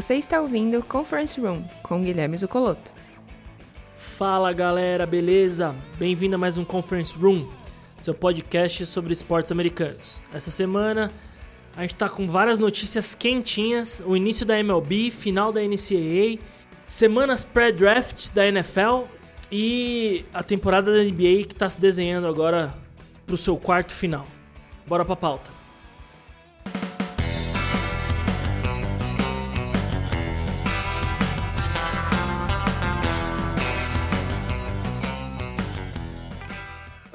Você está ouvindo Conference Room com Guilherme Zucoloto. Fala galera, beleza? Bem-vindo a mais um Conference Room, seu podcast sobre esportes americanos. Essa semana a gente tá com várias notícias quentinhas: o início da MLB, final da NCAA, semanas pré-draft da NFL e a temporada da NBA que está se desenhando agora para o seu quarto final. Bora pra pauta.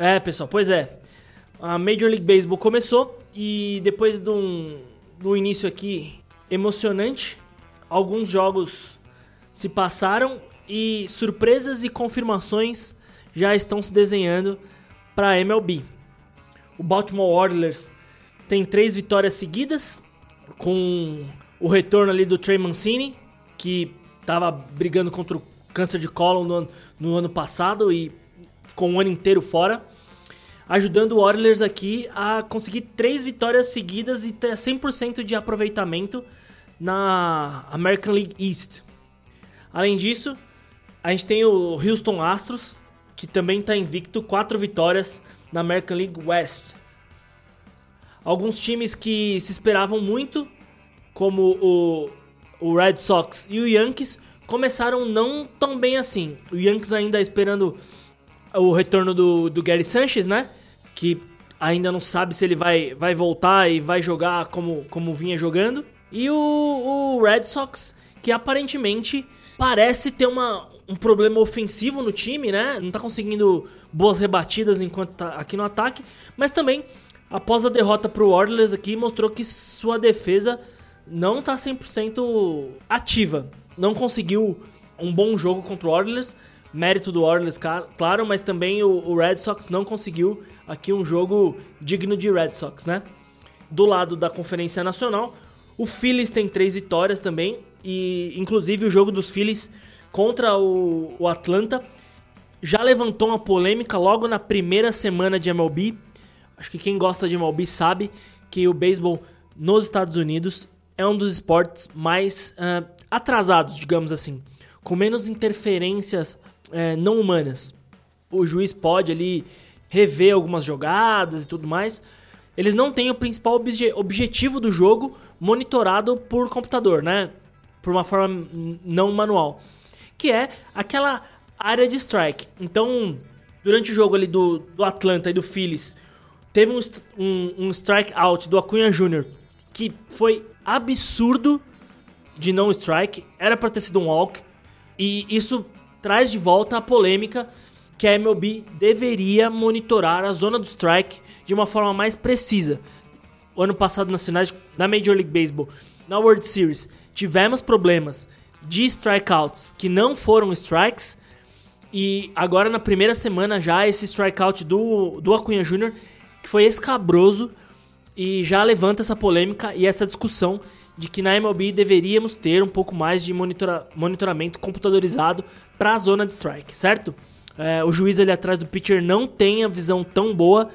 É, pessoal, pois é. A Major League Baseball começou e depois de um, do início aqui emocionante, alguns jogos se passaram e surpresas e confirmações já estão se desenhando para a MLB. O Baltimore Orioles tem três vitórias seguidas, com o retorno ali do Trey Mancini, que estava brigando contra o câncer de cólon no, no ano passado e ficou um ano inteiro fora, ajudando o Oilers aqui a conseguir três vitórias seguidas e ter 100% de aproveitamento na American League East. Além disso, a gente tem o Houston Astros, que também está invicto, quatro vitórias na American League West. Alguns times que se esperavam muito, como o, o Red Sox e o Yankees, começaram não tão bem assim. O Yankees ainda esperando o retorno do, do Gary Sanchez, né? Que ainda não sabe se ele vai, vai voltar e vai jogar como, como vinha jogando. E o, o Red Sox, que aparentemente parece ter uma, um problema ofensivo no time, né? Não tá conseguindo boas rebatidas enquanto tá aqui no ataque, mas também após a derrota pro Orioles aqui mostrou que sua defesa não tá 100% ativa. Não conseguiu um bom jogo contra o Orioles, mérito do Orioles, claro, mas também o, o Red Sox não conseguiu aqui um jogo digno de Red Sox, né? Do lado da Conferência Nacional, o Phillies tem três vitórias também, e inclusive o jogo dos Phillies contra o, o Atlanta já levantou uma polêmica logo na primeira semana de MLB. Acho que quem gosta de MLB sabe que o beisebol nos Estados Unidos é um dos esportes mais uh, atrasados, digamos assim, com menos interferências uh, não humanas. O juiz pode ali rever algumas jogadas e tudo mais. Eles não têm o principal obje objetivo do jogo monitorado por computador, né? Por uma forma não manual que é aquela área de strike. Então, durante o jogo ali do, do Atlanta e do Phillies, teve um, um, um strike out do Acunha Jr. que foi absurdo de não strike, era para ter sido um walk, e isso traz de volta a polêmica que a MLB deveria monitorar a zona do strike de uma forma mais precisa. O ano passado nas finais da Major League Baseball, na World Series, tivemos problemas de strikeouts que não foram strikes. E agora na primeira semana já esse strikeout do, do Acunha Jr., que foi escabroso e já levanta essa polêmica e essa discussão de que na MLB deveríamos ter um pouco mais de monitora, monitoramento computadorizado para a zona de strike, certo? É, o juiz ali atrás do pitcher não tem a visão tão boa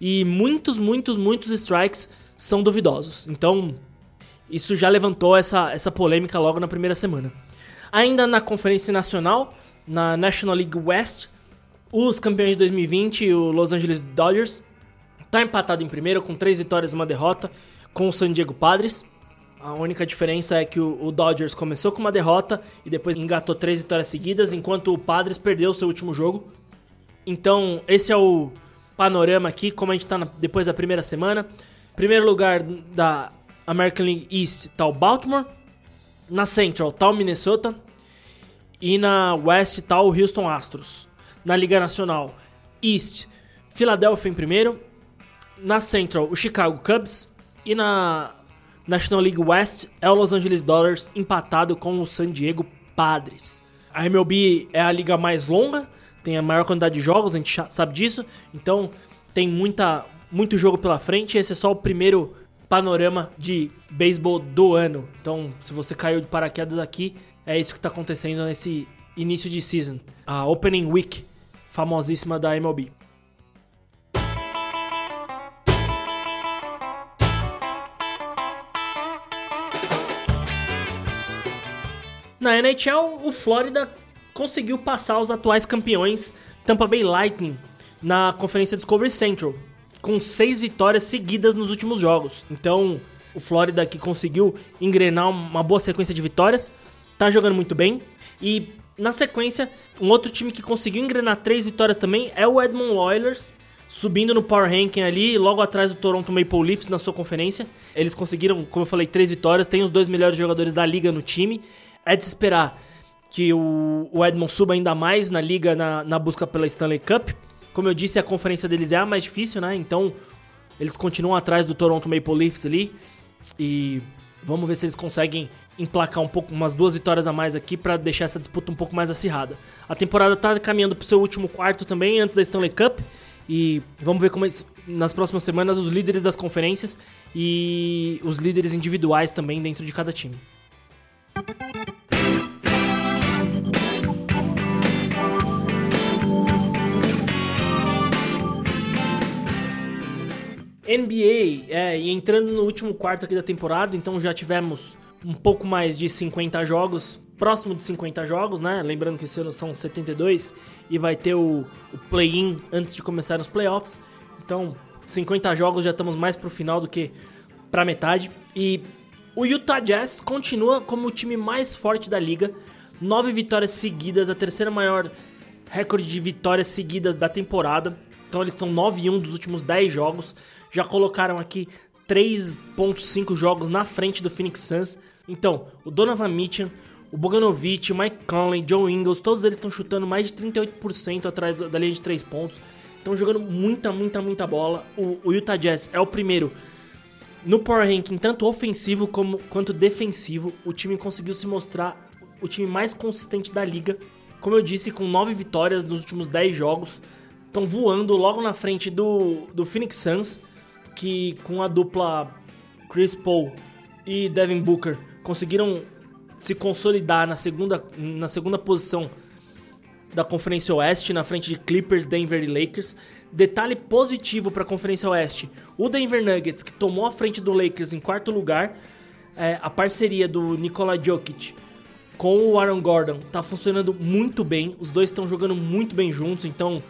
e muitos, muitos, muitos strikes são duvidosos. Então, isso já levantou essa, essa polêmica logo na primeira semana. Ainda na Conferência Nacional, na National League West, os campeões de 2020, o Los Angeles Dodgers, está empatado em primeiro com três vitórias e uma derrota com o San Diego Padres. A única diferença é que o, Dodgers começou com uma derrota e depois engatou três vitórias seguidas, enquanto o Padres perdeu o seu último jogo. Então, esse é o panorama aqui, como a gente está depois da primeira semana. Primeiro lugar da American League East tá o Baltimore. Na Central tá o Minnesota. E na West tá o Houston Astros. Na Liga Nacional East, Philadelphia em primeiro. Na Central, o Chicago Cubs. E na National League West é o Los Angeles Dodgers empatado com o San Diego Padres. A MLB é a liga mais longa, tem a maior quantidade de jogos, a gente sabe disso. Então tem muita, muito jogo pela frente. Esse é só o primeiro panorama de beisebol do ano. Então, se você caiu de paraquedas aqui, é isso que está acontecendo nesse início de season. A Opening Week famosíssima da MLB. Na NHL, o Flórida conseguiu passar os atuais campeões Tampa Bay Lightning na conferência Discovery Central, com seis vitórias seguidas nos últimos jogos. Então, o Flórida que conseguiu engrenar uma boa sequência de vitórias, tá jogando muito bem. E na sequência, um outro time que conseguiu engrenar três vitórias também é o Edmond Oilers, subindo no Power Ranking ali, logo atrás do Toronto Maple Leafs na sua conferência. Eles conseguiram, como eu falei, três vitórias, tem os dois melhores jogadores da liga no time. É de esperar que o, o Edmond suba ainda mais na liga na, na busca pela Stanley Cup. Como eu disse, a conferência deles é a mais difícil, né? Então, eles continuam atrás do Toronto Maple Leafs ali. E vamos ver se eles conseguem emplacar um pouco, umas duas vitórias a mais aqui para deixar essa disputa um pouco mais acirrada. A temporada tá caminhando pro seu último quarto também, antes da Stanley Cup. E vamos ver como nas próximas semanas os líderes das conferências e os líderes individuais também dentro de cada time. NBA, é, e entrando no último quarto aqui da temporada, então já tivemos um pouco mais de 50 jogos, próximo de 50 jogos, né? Lembrando que esse ano são 72 e vai ter o, o play-in antes de começar os playoffs. Então, 50 jogos já estamos mais pro final do que pra metade. E o Utah Jazz continua como o time mais forte da liga, nove vitórias seguidas, a terceira maior recorde de vitórias seguidas da temporada. Então eles estão 9 1 dos últimos 10 jogos. Já colocaram aqui 3.5 jogos na frente do Phoenix Suns. Então, o Donovan Mitchell, o Boganovic, Mike Conley, Joe Ingles, todos eles estão chutando mais de 38% atrás da linha de 3 pontos. Estão jogando muita, muita, muita bola. O, o, Utah Jazz é o primeiro no Power Ranking, tanto ofensivo como, quanto defensivo. O time conseguiu se mostrar o time mais consistente da liga. Como eu disse, com 9 vitórias nos últimos 10 jogos. Estão voando logo na frente do, do Phoenix Suns que com a dupla Chris Paul e Devin Booker conseguiram se consolidar na segunda, na segunda posição da Conferência Oeste, na frente de Clippers, Denver e Lakers. Detalhe positivo para a Conferência Oeste: o Denver Nuggets, que tomou a frente do Lakers em quarto lugar, é, a parceria do Nikola Jokic com o Aaron Gordon está funcionando muito bem. Os dois estão jogando muito bem juntos. Então,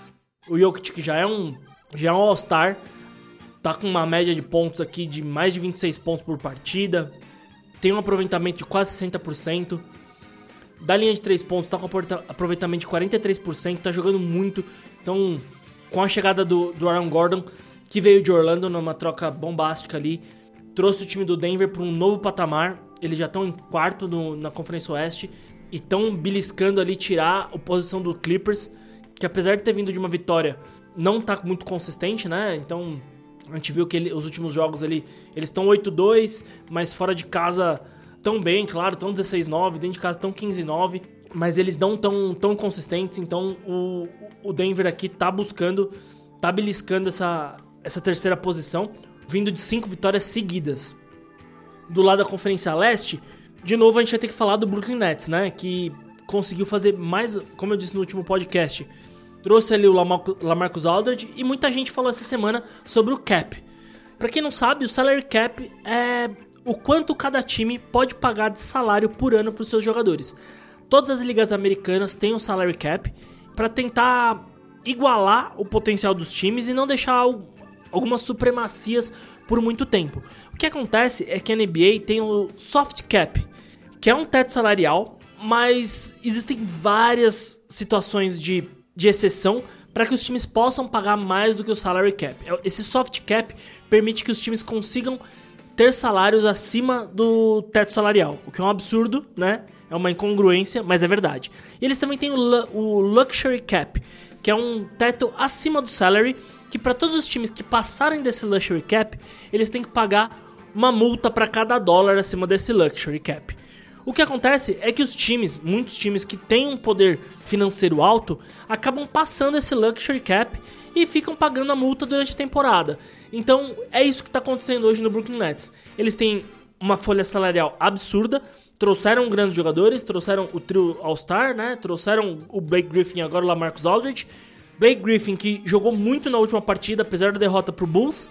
o Jokic, que já é um, já é um All-Star, tá com uma média de pontos aqui de mais de 26 pontos por partida, tem um aproveitamento de quase 60%. Da linha de 3 pontos, tá com aproveitamento de 43%, tá jogando muito. Então, com a chegada do, do Aaron Gordon, que veio de Orlando numa troca bombástica ali, trouxe o time do Denver para um novo patamar. Eles já estão em quarto no, na Conferência Oeste e estão beliscando ali tirar a posição do Clippers, que apesar de ter vindo de uma vitória, não tá muito consistente, né? Então a gente viu que ele, os últimos jogos ali, eles estão 8-2, mas fora de casa tão bem, claro, estão 16-9, dentro de casa estão 15-9, mas eles não tão, tão consistentes, então o, o Denver aqui tá buscando, tá beliscando essa, essa terceira posição, vindo de cinco vitórias seguidas. Do lado da Conferência Leste, de novo a gente vai ter que falar do Brooklyn Nets, né, que conseguiu fazer mais, como eu disse no último podcast, trouxe ali o Lamarcus Aldridge e muita gente falou essa semana sobre o cap. Para quem não sabe, o salary cap é o quanto cada time pode pagar de salário por ano para os seus jogadores. Todas as ligas americanas têm um salary cap para tentar igualar o potencial dos times e não deixar algumas supremacias por muito tempo. O que acontece é que a NBA tem o soft cap, que é um teto salarial, mas existem várias situações de de exceção para que os times possam pagar mais do que o salary cap. É, esse soft cap permite que os times consigam ter salários acima do teto salarial, o que é um absurdo, né? É uma incongruência, mas é verdade. E eles também têm o, o luxury cap, que é um teto acima do salary, que para todos os times que passarem desse luxury cap, eles têm que pagar uma multa para cada dólar acima desse luxury cap. O que acontece é que os times, muitos times que têm um poder financeiro alto, acabam passando esse luxury cap e ficam pagando a multa durante a temporada. Então é isso que está acontecendo hoje no Brooklyn Nets. Eles têm uma folha salarial absurda, trouxeram grandes jogadores, trouxeram o trio All-Star, né? Trouxeram o Blake Griffin agora o Lamarcus Aldridge. Blake Griffin que jogou muito na última partida, apesar da derrota pro Bulls.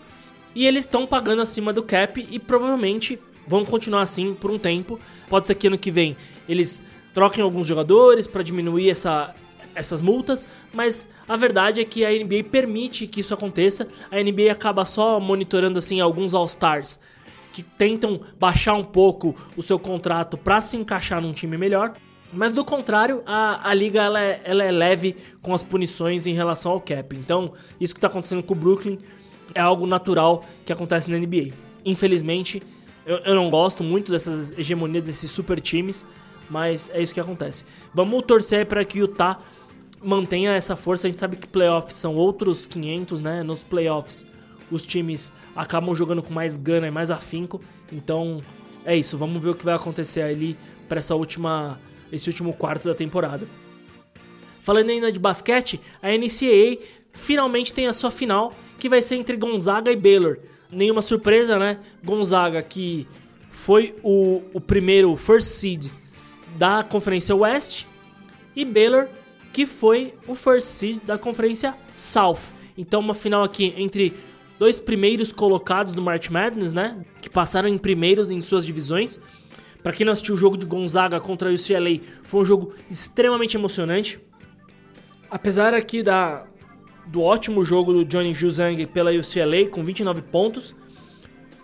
E eles estão pagando acima do cap e provavelmente vão continuar assim por um tempo. Pode ser que ano que vem eles troquem alguns jogadores para diminuir essa, essas multas, mas a verdade é que a NBA permite que isso aconteça. A NBA acaba só monitorando assim alguns All-Stars que tentam baixar um pouco o seu contrato para se encaixar num time melhor. Mas do contrário, a, a liga ela é, ela é leve com as punições em relação ao cap. Então, isso que está acontecendo com o Brooklyn é algo natural que acontece na NBA. Infelizmente, eu, eu não gosto muito dessas hegemonias desses super times, mas é isso que acontece. Vamos torcer para que o Utah mantenha essa força. A gente sabe que playoffs são outros 500, né? Nos playoffs, os times acabam jogando com mais gana e mais afinco. Então, é isso. Vamos ver o que vai acontecer ali para essa última esse último quarto da temporada. Falando ainda de basquete, a NCAA finalmente tem a sua final, que vai ser entre Gonzaga e Baylor. Nenhuma surpresa, né? Gonzaga, que foi o, o primeiro first seed da Conferência West, e Baylor, que foi o first seed da Conferência South. Então, uma final aqui entre dois primeiros colocados do March Madness, né? Que passaram em primeiros em suas divisões. Para quem não assistiu o jogo de Gonzaga contra o UCLA, foi um jogo extremamente emocionante. Apesar aqui da, do ótimo jogo do Johnny Juzang pela UCLA, com 29 pontos,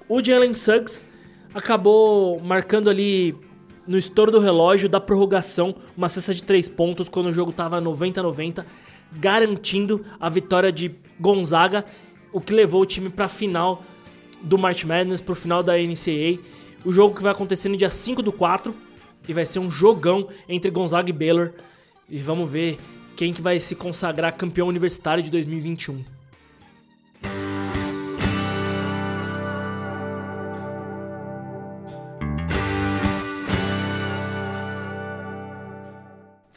o Jalen Suggs acabou marcando ali no estouro do relógio da prorrogação uma cesta de 3 pontos quando o jogo estava 90 90, garantindo a vitória de Gonzaga, o que levou o time para a final do March Madness, para o final da NCAA o jogo que vai acontecer no dia 5 do 4 e vai ser um jogão entre Gonzaga e Baylor. E vamos ver quem que vai se consagrar campeão universitário de 2021.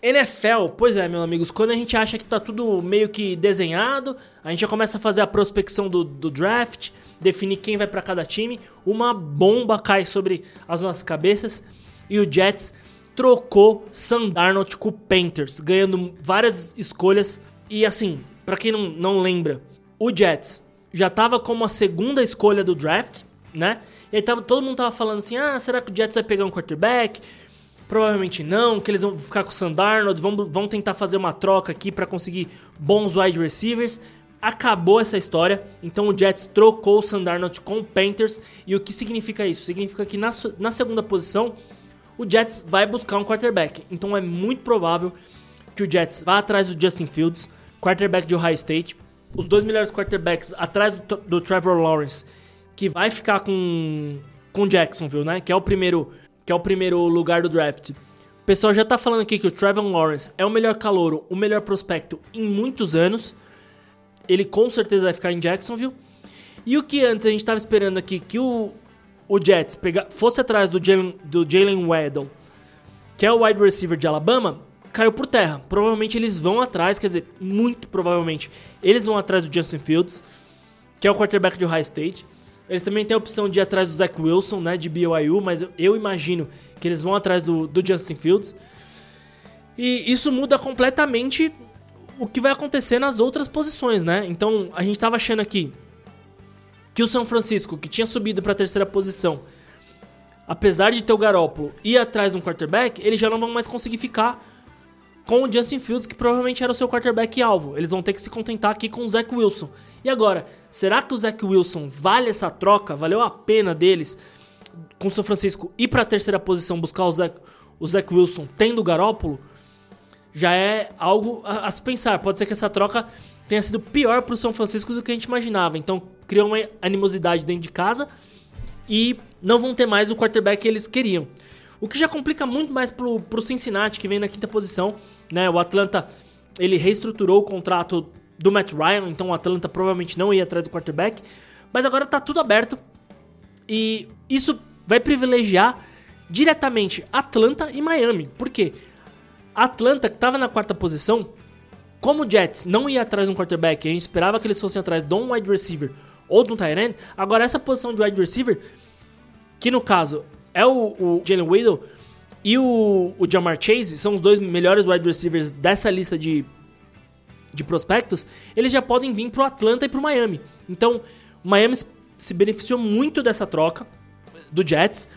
NFL, pois é, meus amigos, quando a gente acha que tá tudo meio que desenhado, a gente já começa a fazer a prospecção do, do draft, definir quem vai para cada time, uma bomba cai sobre as nossas cabeças e o Jets trocou Sam Darnold com o Panthers, ganhando várias escolhas. E assim, para quem não, não lembra, o Jets já tava como a segunda escolha do draft, né? E aí tava, todo mundo tava falando assim: ah, será que o Jets vai pegar um quarterback? Provavelmente não, que eles vão ficar com o Sam Darnold, vão, vão tentar fazer uma troca aqui para conseguir bons wide receivers. Acabou essa história, então o Jets trocou o Sam Darnold com o Panthers. E o que significa isso? Significa que na, na segunda posição, o Jets vai buscar um quarterback. Então é muito provável que o Jets vá atrás do Justin Fields, quarterback de Ohio State. Os dois melhores quarterbacks atrás do, do Trevor Lawrence, que vai ficar com, com Jacksonville, né? Que é o primeiro que é o primeiro lugar do draft. O pessoal já tá falando aqui que o Trevor Lawrence é o melhor calouro, o melhor prospecto em muitos anos. Ele com certeza vai ficar em Jacksonville. E o que antes a gente tava esperando aqui que o, o Jets pega, fosse atrás do Jalen, do Jalen Waddle, que é o wide receiver de Alabama, caiu por terra. Provavelmente eles vão atrás, quer dizer, muito provavelmente, eles vão atrás do Justin Fields, que é o quarterback de Ohio State. Eles também têm a opção de ir atrás do Zach Wilson, né, de BYU, mas eu, eu imagino que eles vão atrás do, do Justin Fields. E isso muda completamente o que vai acontecer nas outras posições, né? Então, a gente estava achando aqui que o São Francisco, que tinha subido para a terceira posição, apesar de ter o Garópolo ir atrás um quarterback, eles já não vão mais conseguir ficar com o Justin Fields, que provavelmente era o seu quarterback alvo. Eles vão ter que se contentar aqui com o Zach Wilson. E agora, será que o Zach Wilson vale essa troca? Valeu a pena deles, com o São Francisco, ir para a terceira posição buscar o Zach, o Zach Wilson tendo o Garópolo? Já é algo a, a, se pensar. Pode ser que essa troca tenha sido pior para o São Francisco do que a gente imaginava. Então, criou uma animosidade dentro de casa e não vão ter mais o quarterback que eles queriam. O que já complica muito mais pro, pro Cincinnati, que vem na quinta posição. Né? O Atlanta ele reestruturou o contrato do Matt Ryan, então o Atlanta provavelmente não ia atrás do quarterback. Mas agora tá tudo aberto. E isso vai privilegiar diretamente Atlanta e Miami. Por quê? Atlanta, que estava na quarta posição, como o Jets não ia atrás de um quarterback, a gente esperava que eles fossem atrás de um wide receiver ou de um tight end, agora essa posição de wide receiver, que no caso é o, o Jalen Waddle e o, o Jamar Chase, são os dois melhores wide receivers dessa lista de, de prospectos, eles já podem vir pro Atlanta e pro Miami. Então, o Miami se beneficiou muito dessa troca do Jets.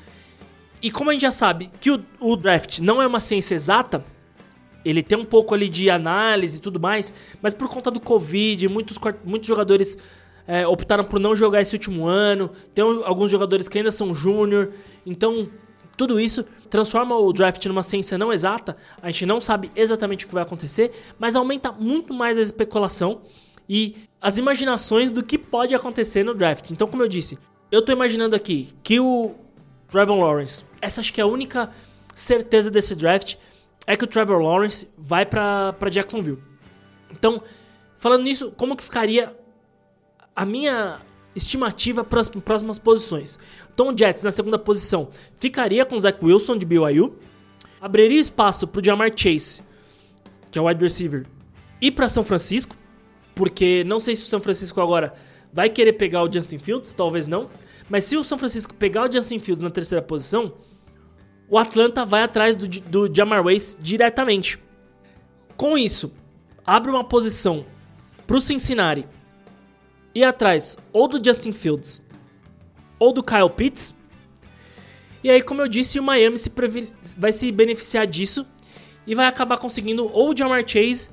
E como a gente já sabe que o, o draft não é uma ciência exata, ele tem um pouco ali de análise e tudo mais, mas por conta do Covid, muitos, muitos jogadores é, optaram por não jogar esse último ano, tem alguns jogadores que ainda são júnior, então tudo isso transforma o draft numa ciência não exata, a gente não sabe exatamente o que vai acontecer, mas aumenta muito mais a especulação e as imaginações do que pode acontecer no draft. Então, como eu disse, eu tô imaginando aqui que o Trevor Lawrence, essa acho que é a única certeza desse draft, é que o Trevor Lawrence vai para Jacksonville. Então, falando nisso, como que ficaria a minha estimativa para as próximas posições? Então, Jets na segunda posição ficaria com o Zach Wilson de BYU, abriria espaço para o Jamar Chase, que é o wide receiver, ir para São Francisco, porque não sei se o São Francisco agora vai querer pegar o Justin Fields, talvez não. Mas se o São Francisco pegar o Justin Fields na terceira posição, o Atlanta vai atrás do, do Jamar Chase diretamente. Com isso, abre uma posição para o Cincinnati ir atrás ou do Justin Fields ou do Kyle Pitts. E aí, como eu disse, o Miami se vai se beneficiar disso e vai acabar conseguindo ou o Jamar Chase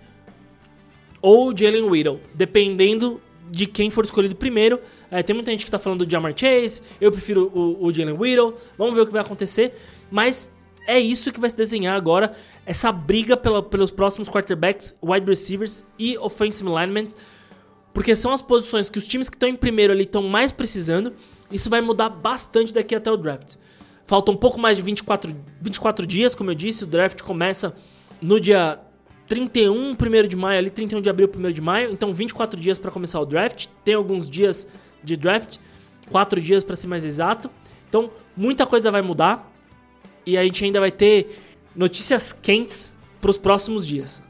ou o Jalen Whittle, dependendo de quem for escolhido primeiro. É, tem muita gente que está falando do Jamar Chase, eu prefiro o, o Jalen Whittle, vamos ver o que vai acontecer. Mas é isso que vai se desenhar agora, essa briga pela, pelos próximos quarterbacks, wide receivers e offensive linemen, porque são as posições que os times que estão em primeiro ali estão mais precisando. Isso vai mudar bastante daqui até o draft. Falta um pouco mais de 24, 24 dias, como eu disse, o draft começa no dia 31, 1 de maio, ali 31 de abril, 1 de maio, então 24 dias para começar o draft. Tem alguns dias de draft, 4 dias para ser mais exato. Então, muita coisa vai mudar e a gente ainda vai ter notícias quentes para os próximos dias.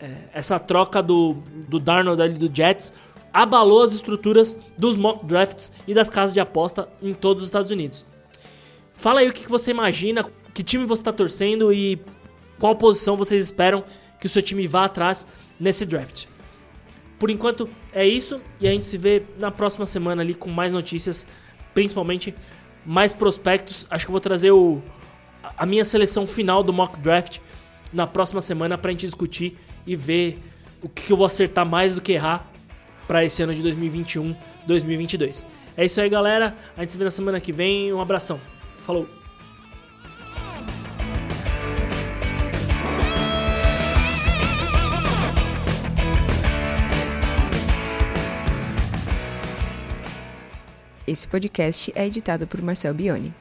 É, essa troca do, do Darnold ali do Jets abalou as estruturas dos mock drafts e das casas de aposta em todos os Estados Unidos. Fala aí o que você imagina, que time você está torcendo e qual posição vocês esperam que o seu time vá atrás nesse draft. Por enquanto é isso e a gente se vê na próxima semana ali com mais notícias, principalmente mais prospectos. Acho que eu vou trazer o, a minha seleção final do mock draft na próxima semana para a gente discutir e ver o que eu vou acertar mais do que errar para esse ano de 2021, 2022. É isso aí, galera. A gente se vê na semana que vem. Um abração. Falou. Esse podcast é editado por Marcel Bione.